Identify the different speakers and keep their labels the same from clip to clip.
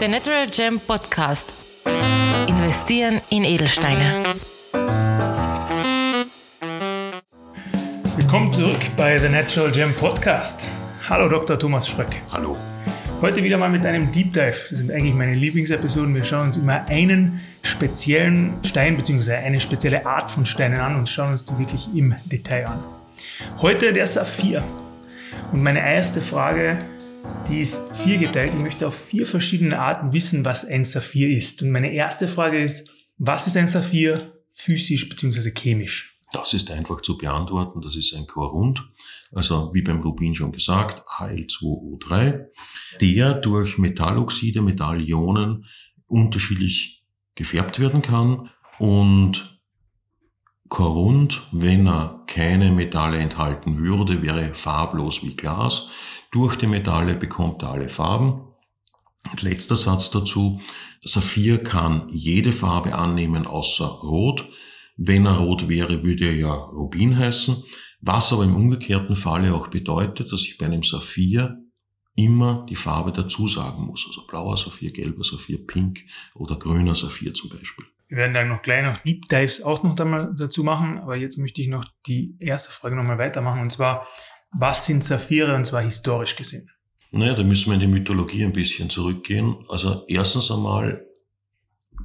Speaker 1: Der Natural Gem Podcast. Investieren in Edelsteine.
Speaker 2: Willkommen zurück bei The Natural Gem Podcast. Hallo Dr. Thomas Schröck.
Speaker 3: Hallo.
Speaker 2: Heute wieder mal mit einem Deep Dive. Das sind eigentlich meine Lieblingsepisoden. Wir schauen uns immer einen speziellen Stein bzw. eine spezielle Art von Steinen an und schauen uns die wirklich im Detail an. Heute der Saphir. Und meine erste Frage die ist viergeteilt. Ich möchte auf vier verschiedene Arten wissen, was ein Saphir ist. Und meine erste Frage ist, was ist ein Saphir physisch bzw. chemisch?
Speaker 3: Das ist einfach zu beantworten. Das ist ein Korund, also wie beim Rubin schon gesagt, Al2O3, der durch Metalloxide, Metallionen unterschiedlich gefärbt werden kann und Korund, wenn er keine Metalle enthalten würde, wäre farblos wie Glas. Durch die Metalle bekommt er alle Farben. Und letzter Satz dazu. Saphir kann jede Farbe annehmen außer Rot. Wenn er rot wäre, würde er ja Rubin heißen. Was aber im umgekehrten Falle auch bedeutet, dass ich bei einem Saphir immer die Farbe dazu sagen muss. Also blauer Saphir, gelber Saphir, pink oder grüner Saphir zum Beispiel.
Speaker 2: Wir werden dann noch gleich noch Deep Dives auch noch dazu machen, aber jetzt möchte ich noch die erste Frage nochmal weitermachen und zwar, was sind Saphire und zwar historisch gesehen?
Speaker 3: Naja, da müssen wir in die Mythologie ein bisschen zurückgehen. Also erstens einmal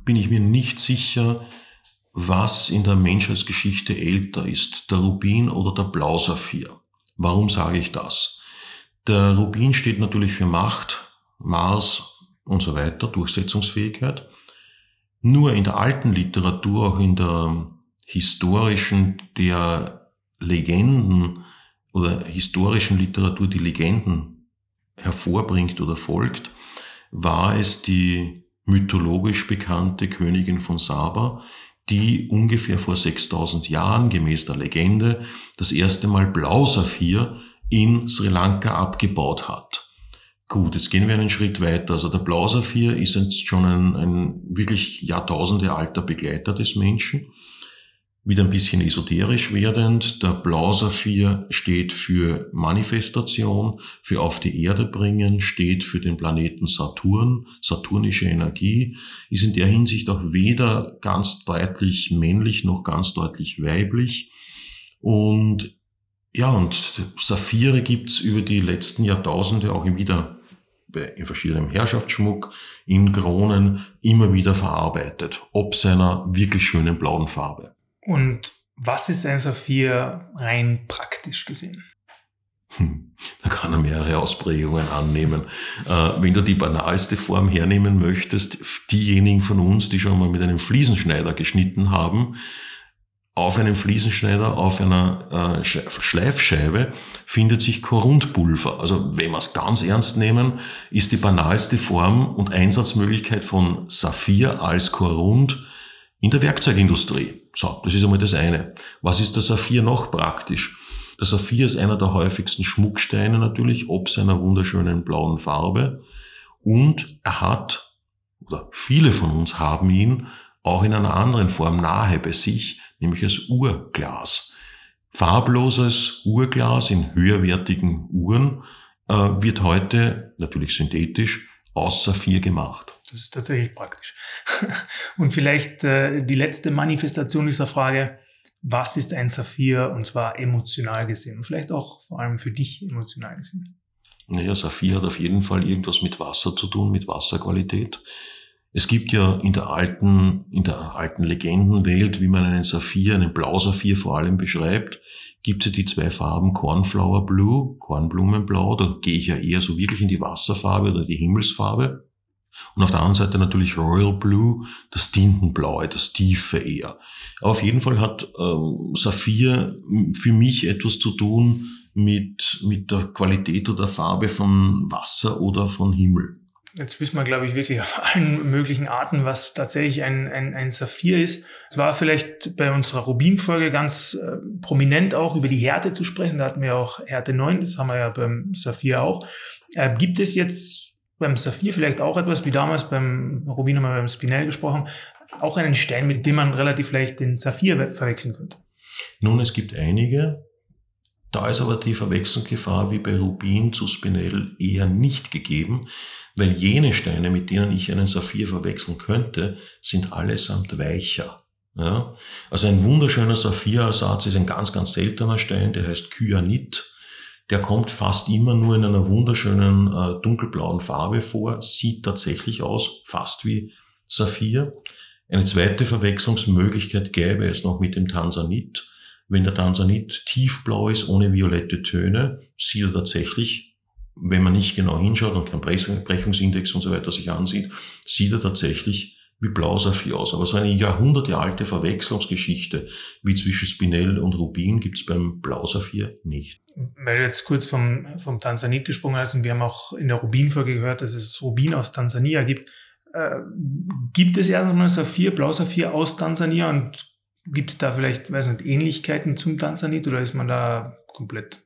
Speaker 3: bin ich mir nicht sicher, was in der Menschheitsgeschichte älter ist, der Rubin oder der Blausaphir. Warum sage ich das? Der Rubin steht natürlich für Macht, Mars und so weiter, Durchsetzungsfähigkeit. Nur in der alten Literatur, auch in der historischen, der Legenden, oder historischen Literatur die Legenden hervorbringt oder folgt, war es die mythologisch bekannte Königin von Saba, die ungefähr vor 6000 Jahren gemäß der Legende das erste Mal Blausaphir in Sri Lanka abgebaut hat. Gut, jetzt gehen wir einen Schritt weiter. Also der Blausaphir ist jetzt schon ein, ein wirklich Jahrtausende alter Begleiter des Menschen wieder ein bisschen esoterisch werdend. Der Blausaphir steht für Manifestation, für auf die Erde bringen, steht für den Planeten Saturn, saturnische Energie, ist in der Hinsicht auch weder ganz deutlich männlich noch ganz deutlich weiblich. Und ja, und Saphire gibt's über die letzten Jahrtausende auch immer in verschiedenem Herrschaftsschmuck, in Kronen immer wieder verarbeitet, ob seiner wirklich schönen blauen Farbe.
Speaker 2: Und was ist ein Saphir rein praktisch gesehen?
Speaker 3: Hm, da kann er mehrere Ausprägungen annehmen. Äh, wenn du die banalste Form hernehmen möchtest, diejenigen von uns, die schon mal mit einem Fliesenschneider geschnitten haben, auf einem Fliesenschneider, auf einer äh, Schleifscheibe findet sich Korundpulver. Also wenn wir es ganz ernst nehmen, ist die banalste Form und Einsatzmöglichkeit von Saphir als Korund in der Werkzeugindustrie. So, das ist einmal das eine. Was ist der Saphir noch praktisch? Der Saphir ist einer der häufigsten Schmucksteine natürlich, ob seiner wunderschönen blauen Farbe. Und er hat, oder viele von uns haben ihn, auch in einer anderen Form nahe bei sich, nämlich als Urglas. Farbloses Urglas in höherwertigen Uhren äh, wird heute, natürlich synthetisch, aus Saphir gemacht.
Speaker 2: Das ist tatsächlich praktisch. Und vielleicht äh, die letzte Manifestation dieser Frage, was ist ein Saphir und zwar emotional gesehen und vielleicht auch vor allem für dich emotional gesehen?
Speaker 3: Naja, Saphir hat auf jeden Fall irgendwas mit Wasser zu tun, mit Wasserqualität. Es gibt ja in der alten, in der alten Legendenwelt, wie man einen Saphir, einen Blausaphir vor allem beschreibt, gibt es ja die zwei Farben Cornflower Blue, Kornblumenblau, da gehe ich ja eher so wirklich in die Wasserfarbe oder die Himmelsfarbe. Und auf der anderen Seite natürlich Royal Blue, das Tintenblaue, das Tiefe eher. Aber auf jeden Fall hat ähm, Saphir für mich etwas zu tun mit, mit der Qualität oder Farbe von Wasser oder von Himmel.
Speaker 2: Jetzt wissen wir, glaube ich, wirklich auf allen möglichen Arten, was tatsächlich ein, ein, ein Saphir ist. Es war vielleicht bei unserer Rubin-Folge ganz äh, prominent auch über die Härte zu sprechen. Da hatten wir auch Härte 9, das haben wir ja beim Saphir auch. Äh, gibt es jetzt beim Saphir vielleicht auch etwas, wie damals beim Rubin haben wir beim Spinell gesprochen, auch einen Stein, mit dem man relativ leicht den Saphir verwechseln könnte?
Speaker 3: Nun, es gibt einige. Da ist aber die Verwechslungsgefahr wie bei Rubin zu Spinell eher nicht gegeben, weil jene Steine, mit denen ich einen Saphir verwechseln könnte, sind allesamt weicher. Ja? Also ein wunderschöner Saphirersatz ist ein ganz, ganz seltener Stein, der heißt Kyanit. Der kommt fast immer nur in einer wunderschönen äh, dunkelblauen Farbe vor, sieht tatsächlich aus, fast wie Saphir. Eine zweite Verwechslungsmöglichkeit gäbe es noch mit dem Tansanit. Wenn der Tansanit tiefblau ist, ohne violette Töne, sieht er tatsächlich, wenn man nicht genau hinschaut und keinen Brechungsindex und so weiter sich ansieht, sieht er tatsächlich wie Blausaphir aus. Aber so eine jahrhundertealte Verwechslungsgeschichte wie zwischen Spinell und Rubin gibt es beim Blausaphir nicht.
Speaker 2: Weil du jetzt kurz vom, vom Tansanit gesprochen hast und wir haben auch in der Rubin-Folge gehört, dass es Rubin aus Tansania gibt. Äh, gibt es erst einmal Saphir, Blausaphir aus Tansania und gibt es da vielleicht, weiß nicht, Ähnlichkeiten zum Tansanit oder ist man da komplett?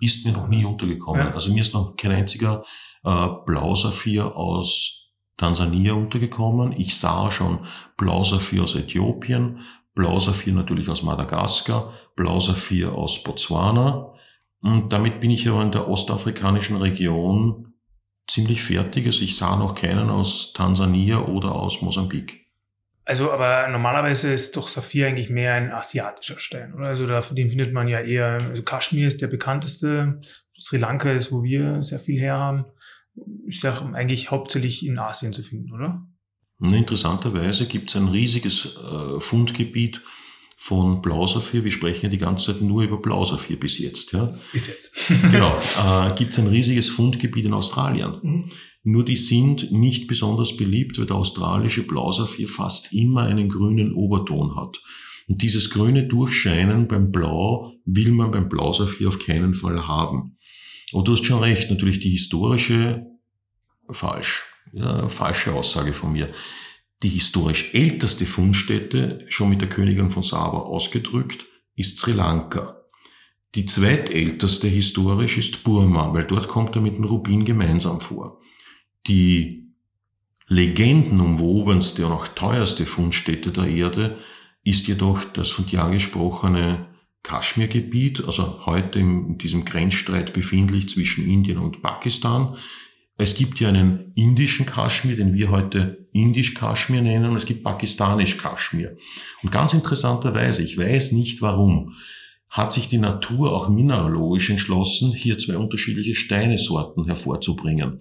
Speaker 3: Ist mir noch nie untergekommen. Ja. Also mir ist noch kein einziger äh, Blausaphir aus Tansania untergekommen. Ich sah schon Blausaphir aus Äthiopien, Blausaphir natürlich aus Madagaskar, Blausaphir aus Botswana. Und damit bin ich aber in der ostafrikanischen Region ziemlich fertig. Also ich sah noch keinen aus Tansania oder aus Mosambik.
Speaker 2: Also, aber normalerweise ist doch Saphir eigentlich mehr ein asiatischer Stein, oder? Also, da, den findet man ja eher, also Kaschmir ist der bekannteste, Sri Lanka ist, wo wir sehr viel her haben ist ja eigentlich hauptsächlich in Asien zu finden, oder?
Speaker 3: Interessanterweise gibt es ein riesiges äh, Fundgebiet von Blausaphir. Wir sprechen ja die ganze Zeit nur über Blausaphir bis jetzt. Ja?
Speaker 2: Bis jetzt.
Speaker 3: genau. Äh, gibt es ein riesiges Fundgebiet in Australien. Mhm. Nur die sind nicht besonders beliebt, weil der australische Blausaphir fast immer einen grünen Oberton hat. Und dieses grüne Durchscheinen beim Blau will man beim Blausaphir auf keinen Fall haben. Und du hast schon recht, natürlich die historische, falsch, ja, falsche Aussage von mir. Die historisch älteste Fundstätte, schon mit der Königin von Saba ausgedrückt, ist Sri Lanka. Die zweitälteste historisch ist Burma, weil dort kommt er mit dem Rubin gemeinsam vor. Die legendenumwobenste und auch teuerste Fundstätte der Erde ist jedoch das von dir angesprochene Kaschmirgebiet, also heute in diesem Grenzstreit befindlich zwischen Indien und Pakistan. Es gibt ja einen indischen Kaschmir, den wir heute indisch Kaschmir nennen, und es gibt pakistanisch Kaschmir. Und ganz interessanterweise, ich weiß nicht warum, hat sich die Natur auch mineralogisch entschlossen, hier zwei unterschiedliche Steinesorten hervorzubringen.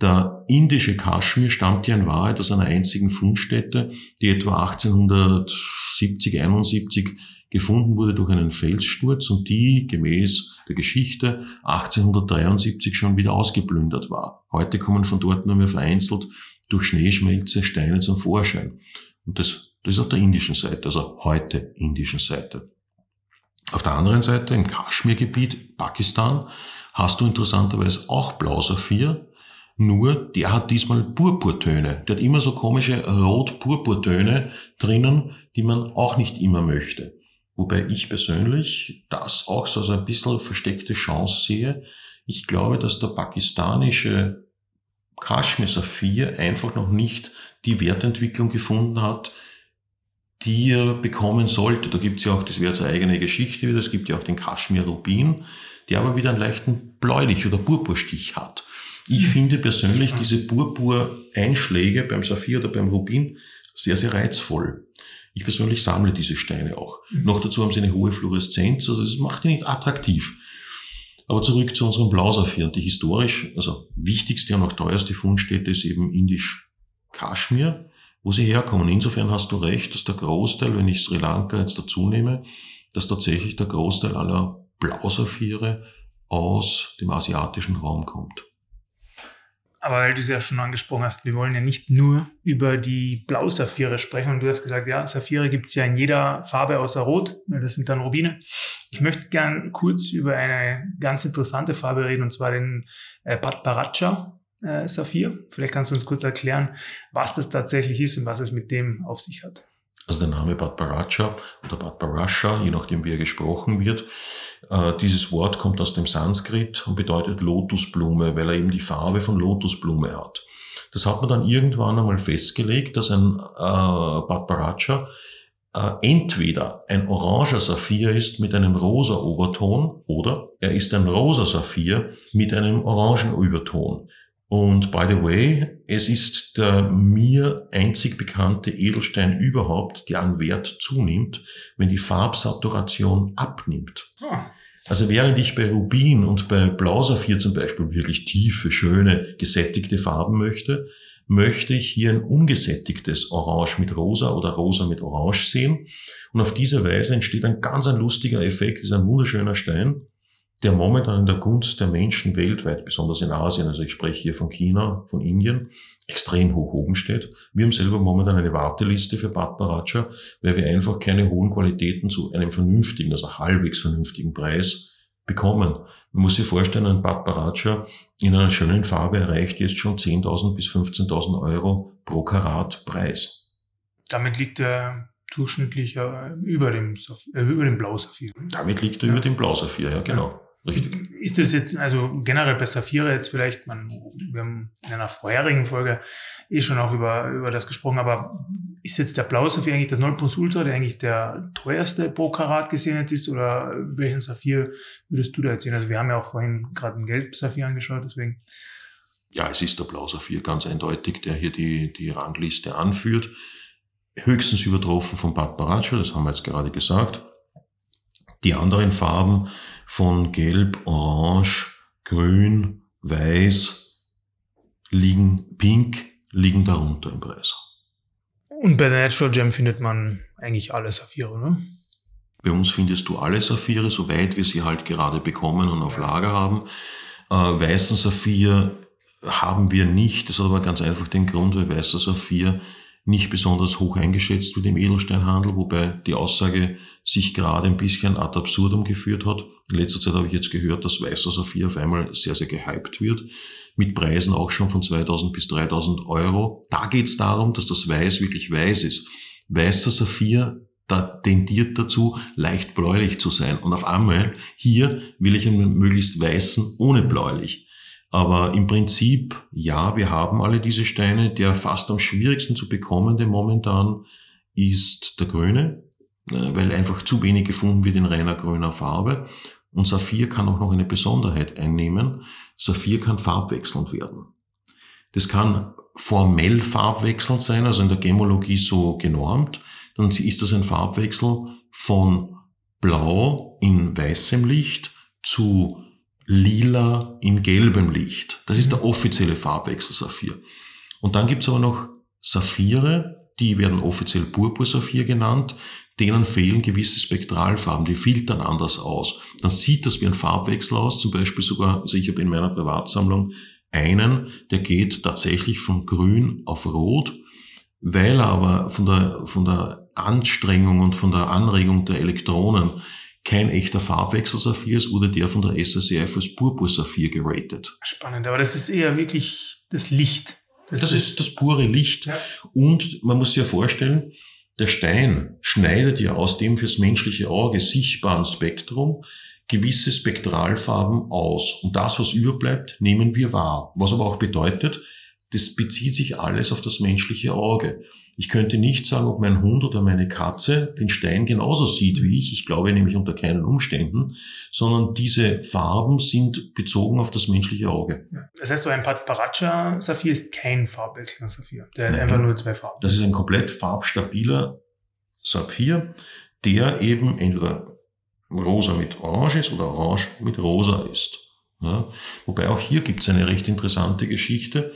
Speaker 3: Der indische Kaschmir stammt ja in Wahrheit aus einer einzigen Fundstätte, die etwa 1870, 71 gefunden wurde durch einen Felssturz und die gemäß der Geschichte 1873 schon wieder ausgeplündert war. Heute kommen von dort nur mehr vereinzelt durch Schneeschmelze Steine zum Vorschein. Und das, das ist auf der indischen Seite, also heute indischen Seite. Auf der anderen Seite, im Kaschmirgebiet, Pakistan, hast du interessanterweise auch Blausaphir, nur der hat diesmal Purpurtöne. Der hat immer so komische Rot-Purpurtöne drinnen, die man auch nicht immer möchte. Wobei ich persönlich das auch so als ein bisschen versteckte Chance sehe. Ich glaube, dass der pakistanische Kashmir Saphir einfach noch nicht die Wertentwicklung gefunden hat, die er bekommen sollte. Da gibt es ja auch, das wäre seine eigene Geschichte wieder, es gibt ja auch den Kashmir Rubin, der aber wieder einen leichten Bläulich- oder Purpurstich hat. Ich finde persönlich diese Purpur-Einschläge beim Saphir oder beim Rubin sehr, sehr reizvoll. Ich persönlich sammle diese Steine auch. Mhm. Noch dazu haben sie eine hohe Fluoreszenz, also das macht die nicht attraktiv. Aber zurück zu unserem Blausaphir. Die historisch, also wichtigste und auch teuerste Fundstätte ist eben indisch Kaschmir, wo sie herkommen. Insofern hast du recht, dass der Großteil, wenn ich Sri Lanka jetzt dazu nehme, dass tatsächlich der Großteil aller Blausaphire aus dem asiatischen Raum kommt.
Speaker 2: Aber weil du es ja schon angesprochen hast, wir wollen ja nicht nur über die Blau-Saphire sprechen. Und du hast gesagt, ja, Saphire gibt es ja in jeder Farbe außer Rot. Das sind dann Rubine. Ich möchte gern kurz über eine ganz interessante Farbe reden, und zwar den äh, Patparacha äh, Saphir. Vielleicht kannst du uns kurz erklären, was das tatsächlich ist und was es mit dem auf sich hat.
Speaker 3: Also der Name Bad Baracha oder Bad Barasha, je nachdem wie er gesprochen wird, äh, dieses Wort kommt aus dem Sanskrit und bedeutet Lotusblume, weil er eben die Farbe von Lotusblume hat. Das hat man dann irgendwann einmal festgelegt, dass ein äh, äh, entweder ein oranger Saphir ist mit einem rosa Oberton oder er ist ein rosa Saphir mit einem orangen Überton. Und by the way, es ist der mir einzig bekannte Edelstein überhaupt, der an Wert zunimmt, wenn die Farbsaturation abnimmt. Ah. Also während ich bei Rubin und bei Blausaphir zum Beispiel wirklich tiefe, schöne, gesättigte Farben möchte, möchte ich hier ein ungesättigtes Orange mit Rosa oder Rosa mit Orange sehen. Und auf diese Weise entsteht ein ganz ein lustiger Effekt, ist ein wunderschöner Stein der momentan in der Gunst der Menschen weltweit, besonders in Asien, also ich spreche hier von China, von Indien, extrem hoch oben steht. Wir haben selber momentan eine Warteliste für Bad Baracha, weil wir einfach keine hohen Qualitäten zu einem vernünftigen, also halbwegs vernünftigen Preis bekommen. Man muss sich vorstellen, ein Bad Baracha in einer schönen Farbe erreicht jetzt schon 10.000 bis 15.000 Euro pro Karat Preis.
Speaker 2: Damit liegt der durchschnittlich über dem, äh, über dem Blausaphir.
Speaker 3: Damit liegt er ja. über dem Blausaphir, ja genau. Richtig.
Speaker 2: Ist das jetzt, also generell bei Saphira jetzt vielleicht, man, wir haben in einer vorherigen Folge eh schon auch über, über das gesprochen, aber ist jetzt der blaue Saphir eigentlich das 0 Plus Ultra, der eigentlich der teuerste pro Karat gesehen jetzt ist, oder welchen Saphir würdest du da erzählen? Also wir haben ja auch vorhin gerade einen Gelb-Saphir angeschaut, deswegen.
Speaker 3: Ja, es ist der blaue Saphir, ganz eindeutig, der hier die, die Rangliste anführt. Höchstens übertroffen von Bad Baracho, das haben wir jetzt gerade gesagt. Die anderen Farben von Gelb, Orange, Grün, Weiß liegen, Pink liegen darunter im Preis.
Speaker 2: Und bei der Natural Gem findet man eigentlich alle Saphire, ne?
Speaker 3: Bei uns findest du alle Saphire, soweit wir sie halt gerade bekommen und auf Lager haben. Äh, weißen Saphir haben wir nicht. Das hat aber ganz einfach den Grund, weil weißer Saphir nicht besonders hoch eingeschätzt wird im Edelsteinhandel, wobei die Aussage sich gerade ein bisschen ad absurdum geführt hat. In letzter Zeit habe ich jetzt gehört, dass weißer Saphir auf einmal sehr, sehr gehypt wird, mit Preisen auch schon von 2000 bis 3000 Euro. Da geht es darum, dass das Weiß wirklich weiß ist. Weißer Saphir da tendiert dazu, leicht bläulich zu sein. Und auf einmal, hier will ich einen möglichst weißen ohne bläulich. Aber im Prinzip, ja, wir haben alle diese Steine. Der fast am schwierigsten zu bekommende momentan ist der grüne, äh, weil einfach zu wenig gefunden wird in reiner grüner Farbe. Und Saphir kann auch noch eine Besonderheit einnehmen. Saphir kann farbwechselnd werden. Das kann formell farbwechselnd sein, also in der Gemologie so genormt. Dann ist das ein Farbwechsel von blau in weißem Licht zu lila in gelbem Licht. Das ist der offizielle Farbwechsel Saphir. Und dann gibt's aber noch Saphire, die werden offiziell Purpursaphir genannt, denen fehlen gewisse Spektralfarben, die filtern anders aus. Dann sieht das wie ein Farbwechsel aus, zum Beispiel sogar, also ich habe in meiner Privatsammlung einen, der geht tatsächlich von grün auf rot, weil er aber von der, von der Anstrengung und von der Anregung der Elektronen kein echter Farbwechselsaphir ist, wurde der von der SSCF als Purpursaphir geratet.
Speaker 2: Spannend, aber das ist eher wirklich das Licht.
Speaker 3: Das, das ist das pure Licht. Ja. Und man muss sich ja vorstellen, der Stein schneidet ja aus dem fürs menschliche Auge sichtbaren Spektrum gewisse Spektralfarben aus. Und das, was überbleibt, nehmen wir wahr. Was aber auch bedeutet, das bezieht sich alles auf das menschliche Auge. Ich könnte nicht sagen, ob mein Hund oder meine Katze den Stein genauso sieht wie ich. Ich glaube nämlich unter keinen Umständen, sondern diese Farben sind bezogen auf das menschliche Auge.
Speaker 2: Das heißt, so ein Paracha-Saphir ist kein farbwechselnder Saphir. Der Nein, hat einfach nur zwei Farben.
Speaker 3: Das ist ein komplett farbstabiler Saphir, der eben entweder rosa mit orange ist oder orange mit rosa ist. Ja, wobei auch hier gibt es eine recht interessante Geschichte.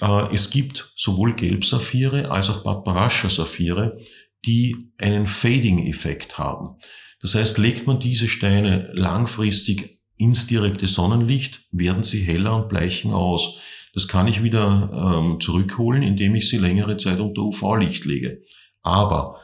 Speaker 3: Äh, es gibt sowohl Gelbsaphire als auch Barbarascha-Saphire, die einen Fading-Effekt haben. Das heißt, legt man diese Steine langfristig ins direkte Sonnenlicht, werden sie heller und bleichen aus. Das kann ich wieder ähm, zurückholen, indem ich sie längere Zeit unter UV-Licht lege. Aber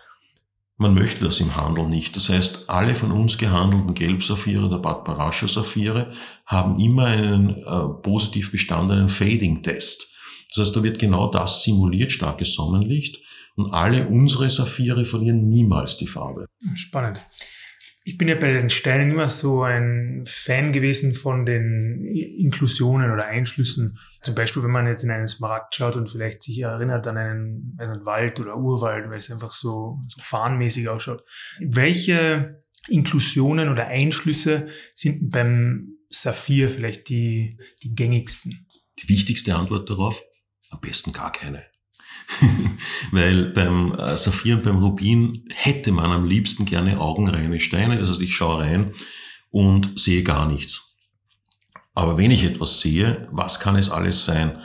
Speaker 3: man möchte das im Handel nicht. Das heißt, alle von uns gehandelten Gelbsaphire der Bad Barascha-Saphire haben immer einen äh, positiv bestandenen Fading-Test. Das heißt, da wird genau das simuliert, starkes Sonnenlicht. Und alle unsere Saphire verlieren niemals die Farbe.
Speaker 2: Spannend. Ich bin ja bei den Steinen immer so ein Fan gewesen von den Inklusionen oder Einschlüssen. Zum Beispiel, wenn man jetzt in einen Smaragd schaut und vielleicht sich erinnert an einen, also einen Wald oder Urwald, weil es einfach so, so fahnenmäßig ausschaut. Welche Inklusionen oder Einschlüsse sind beim Saphir vielleicht die, die gängigsten?
Speaker 3: Die wichtigste Antwort darauf? Am besten gar keine. Weil beim äh, Saphir und beim Rubin hätte man am liebsten gerne augenreine Steine. Das heißt, ich schaue rein und sehe gar nichts. Aber wenn ich etwas sehe, was kann es alles sein?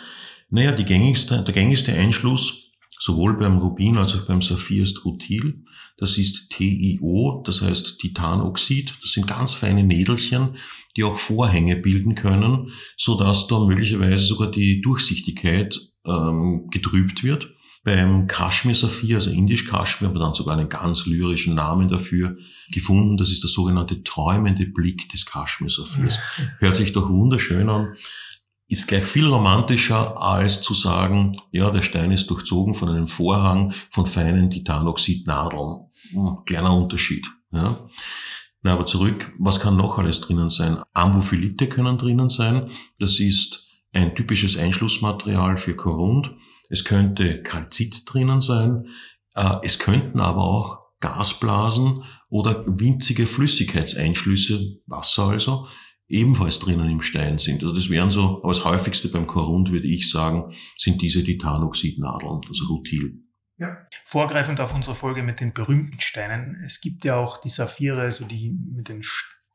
Speaker 3: Naja, die gängigste, der gängigste Einschluss, sowohl beim Rubin als auch beim Saphir ist Rutil. Das ist TiO, das heißt Titanoxid. Das sind ganz feine Nädelchen, die auch Vorhänge bilden können, so dass da möglicherweise sogar die Durchsichtigkeit ähm, getrübt wird. Beim Kashmir-Saphir, also indisch-Kashmir, haben wir dann sogar einen ganz lyrischen Namen dafür gefunden. Das ist der sogenannte träumende Blick des Kashmir-Saphirs. Hört sich doch wunderschön an. Ist gleich viel romantischer, als zu sagen, ja, der Stein ist durchzogen von einem Vorhang von feinen Titanoxidnadeln. Hm, kleiner Unterschied. Ja. Na, aber zurück, was kann noch alles drinnen sein? Ambophilite können drinnen sein. Das ist ein typisches Einschlussmaterial für Korund. Es könnte Kalzit drinnen sein. Äh, es könnten aber auch Gasblasen oder winzige Flüssigkeitseinschlüsse, Wasser also, ebenfalls drinnen im Stein sind. Also das wären so, aber das häufigste beim Korund, würde ich sagen, sind diese Titanoxidnadeln, also Rutil.
Speaker 2: Ja. Vorgreifend auf unsere Folge mit den berühmten Steinen. Es gibt ja auch die Saphire, also die mit den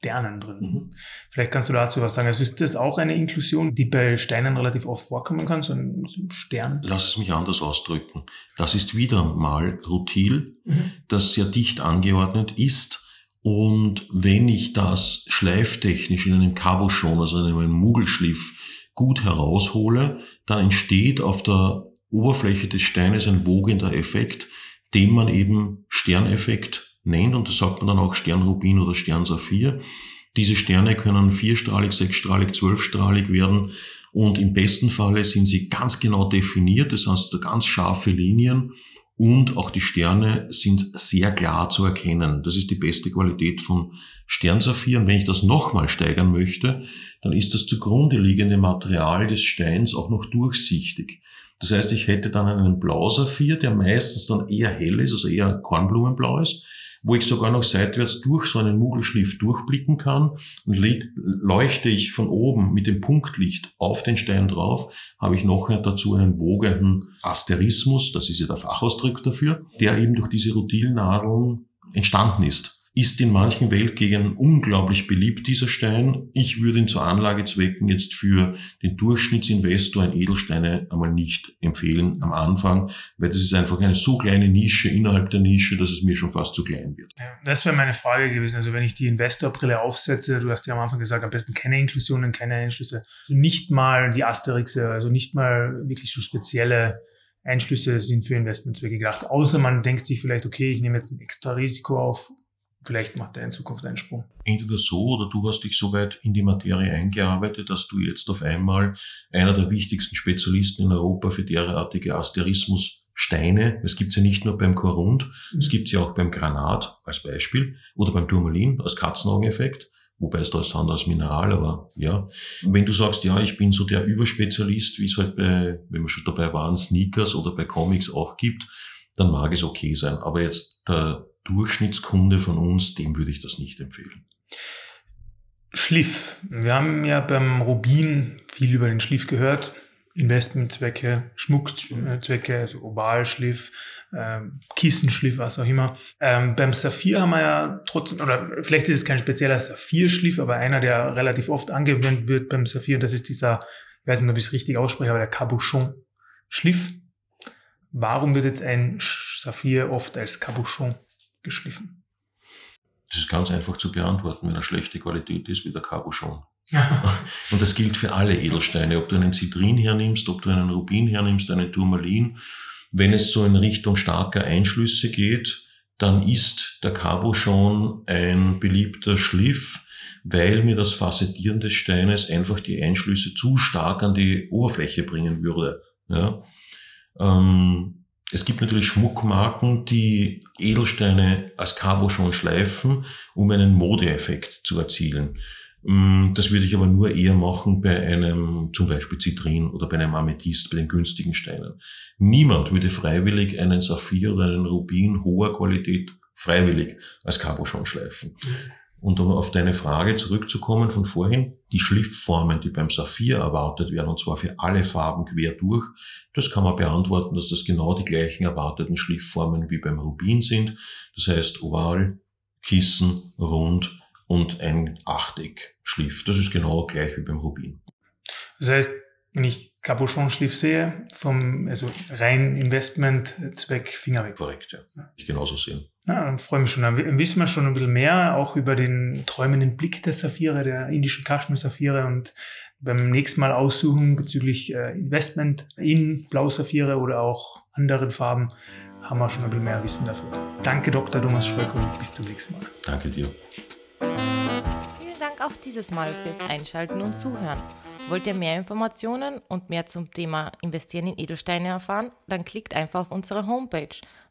Speaker 2: Sternen drin. Mhm. Vielleicht kannst du dazu was sagen. Also ist das auch eine Inklusion, die bei Steinen relativ oft vorkommen kann, so ein, Stern?
Speaker 3: Lass es mich anders ausdrücken. Das ist wieder mal Rutil, mhm. das sehr dicht angeordnet ist. Und wenn ich das schleiftechnisch in einem Cabochon, also in einem Mugelschliff, gut heraushole, dann entsteht auf der Oberfläche des Steines ein wogender Effekt, den man eben Sterneffekt nennt, und das sagt man dann auch Sternrubin oder Sternsaphir. Diese Sterne können vierstrahlig, sechsstrahlig, zwölfstrahlig werden und im besten Falle sind sie ganz genau definiert, das heißt ganz scharfe Linien und auch die Sterne sind sehr klar zu erkennen. Das ist die beste Qualität von Sternsaphir. Und wenn ich das nochmal steigern möchte, dann ist das zugrunde liegende Material des Steins auch noch durchsichtig. Das heißt, ich hätte dann einen Blausaphir, der meistens dann eher hell ist, also eher Kornblumenblau ist wo ich sogar noch seitwärts durch so einen Mugelschliff durchblicken kann und leuchte ich von oben mit dem Punktlicht auf den Stein drauf, habe ich noch dazu einen wogenden Asterismus, das ist ja der Fachausdruck dafür, der eben durch diese Rutilnadeln entstanden ist ist in manchen Weltgegenden unglaublich beliebt, dieser Stein. Ich würde ihn zu Anlagezwecken jetzt für den Durchschnittsinvestor in Edelsteine einmal nicht empfehlen am Anfang, weil das ist einfach eine so kleine Nische innerhalb der Nische, dass es mir schon fast zu klein wird.
Speaker 2: Das wäre meine Frage gewesen. Also wenn ich die Investorbrille aufsetze, du hast ja am Anfang gesagt, am besten keine Inklusionen, keine Einschlüsse. Also nicht mal die Asterixe, also nicht mal wirklich so spezielle Einschlüsse sind für Investmentzwecke gedacht. Außer man denkt sich vielleicht, okay, ich nehme jetzt ein extra Risiko auf vielleicht macht er in Zukunft einen Sprung.
Speaker 3: Entweder so oder du hast dich so weit in die Materie eingearbeitet, dass du jetzt auf einmal einer der wichtigsten Spezialisten in Europa für derartige Asterismussteine, es gibt's ja nicht nur beim Korund, mhm. es gibt's ja auch beim Granat als Beispiel oder beim Turmalin als Katzenaugeneffekt, wobei es da ist als Mineral, aber ja. wenn du sagst, ja, ich bin so der Überspezialist, wie es halt bei, wenn wir schon dabei waren, Sneakers oder bei Comics auch gibt, dann mag es okay sein. Aber jetzt der Durchschnittskunde von uns, dem würde ich das nicht empfehlen.
Speaker 2: Schliff. Wir haben ja beim Rubin viel über den Schliff gehört. Investmentzwecke, Schmuckzwecke, also Ovalschliff, äh, Kissenschliff, was auch immer. Ähm, beim Saphir haben wir ja trotzdem, oder vielleicht ist es kein spezieller Saphirschliff, aber einer, der relativ oft angewendet wird beim Saphir, das ist dieser, ich weiß nicht, ob ich es richtig ausspreche, aber der Cabochon-Schliff. Warum wird jetzt ein Saphir oft als Cabochon geschliffen?
Speaker 3: Das ist ganz einfach zu beantworten. Wenn er schlechte Qualität ist, wie der Cabochon. Und das gilt für alle Edelsteine. Ob du einen Zitrin hernimmst, ob du einen Rubin hernimmst, einen Turmalin. Wenn es so in Richtung starker Einschlüsse geht, dann ist der Cabochon ein beliebter Schliff, weil mir das Facettieren des Steines einfach die Einschlüsse zu stark an die Oberfläche bringen würde. Ja? Ähm, Es gibt natürlich Schmuckmarken, die Edelsteine als Cabo schon schleifen, um einen Modeeffekt zu erzielen. Mm, das würde ich aber nur eher machen bei einem zum Beispiel Zitrin oder bei einem Amethyst, bei den günstigen Steinen. Niemand würde freiwillig einen Saphir oder einen Rubin hoher Qualität freiwillig als Cabochon schleifen. Und um auf deine Frage zurückzukommen von vorhin, die Schliffformen, die beim Saphir erwartet werden, und zwar für alle Farben quer durch, das kann man beantworten, dass das genau die gleichen erwarteten Schliffformen wie beim Rubin sind. Das heißt oval, Kissen, rund und ein Achteck-Schliff. Das ist genau gleich wie beim Rubin.
Speaker 2: Das heißt, wenn ich Cabochon-Schliff sehe, vom also rein Investment-Zweck Finger weg.
Speaker 3: Korrekt, ja. Ich genauso sehen.
Speaker 2: Ja, dann freue mich schon. Dann wissen wir schon ein bisschen mehr, auch über den träumenden Blick der Saphire, der indischen Kaschmir-Saphire und beim nächsten Mal aussuchen bezüglich äh, Investment in Blau-Saphire oder auch anderen Farben haben wir schon ein bisschen mehr Wissen dafür. Danke, Dr. Thomas Schröck und bis zum nächsten Mal.
Speaker 3: Danke dir.
Speaker 1: Vielen Dank auch dieses Mal fürs Einschalten und Zuhören. Wollt ihr mehr Informationen und mehr zum Thema Investieren in Edelsteine erfahren? Dann klickt einfach auf unsere Homepage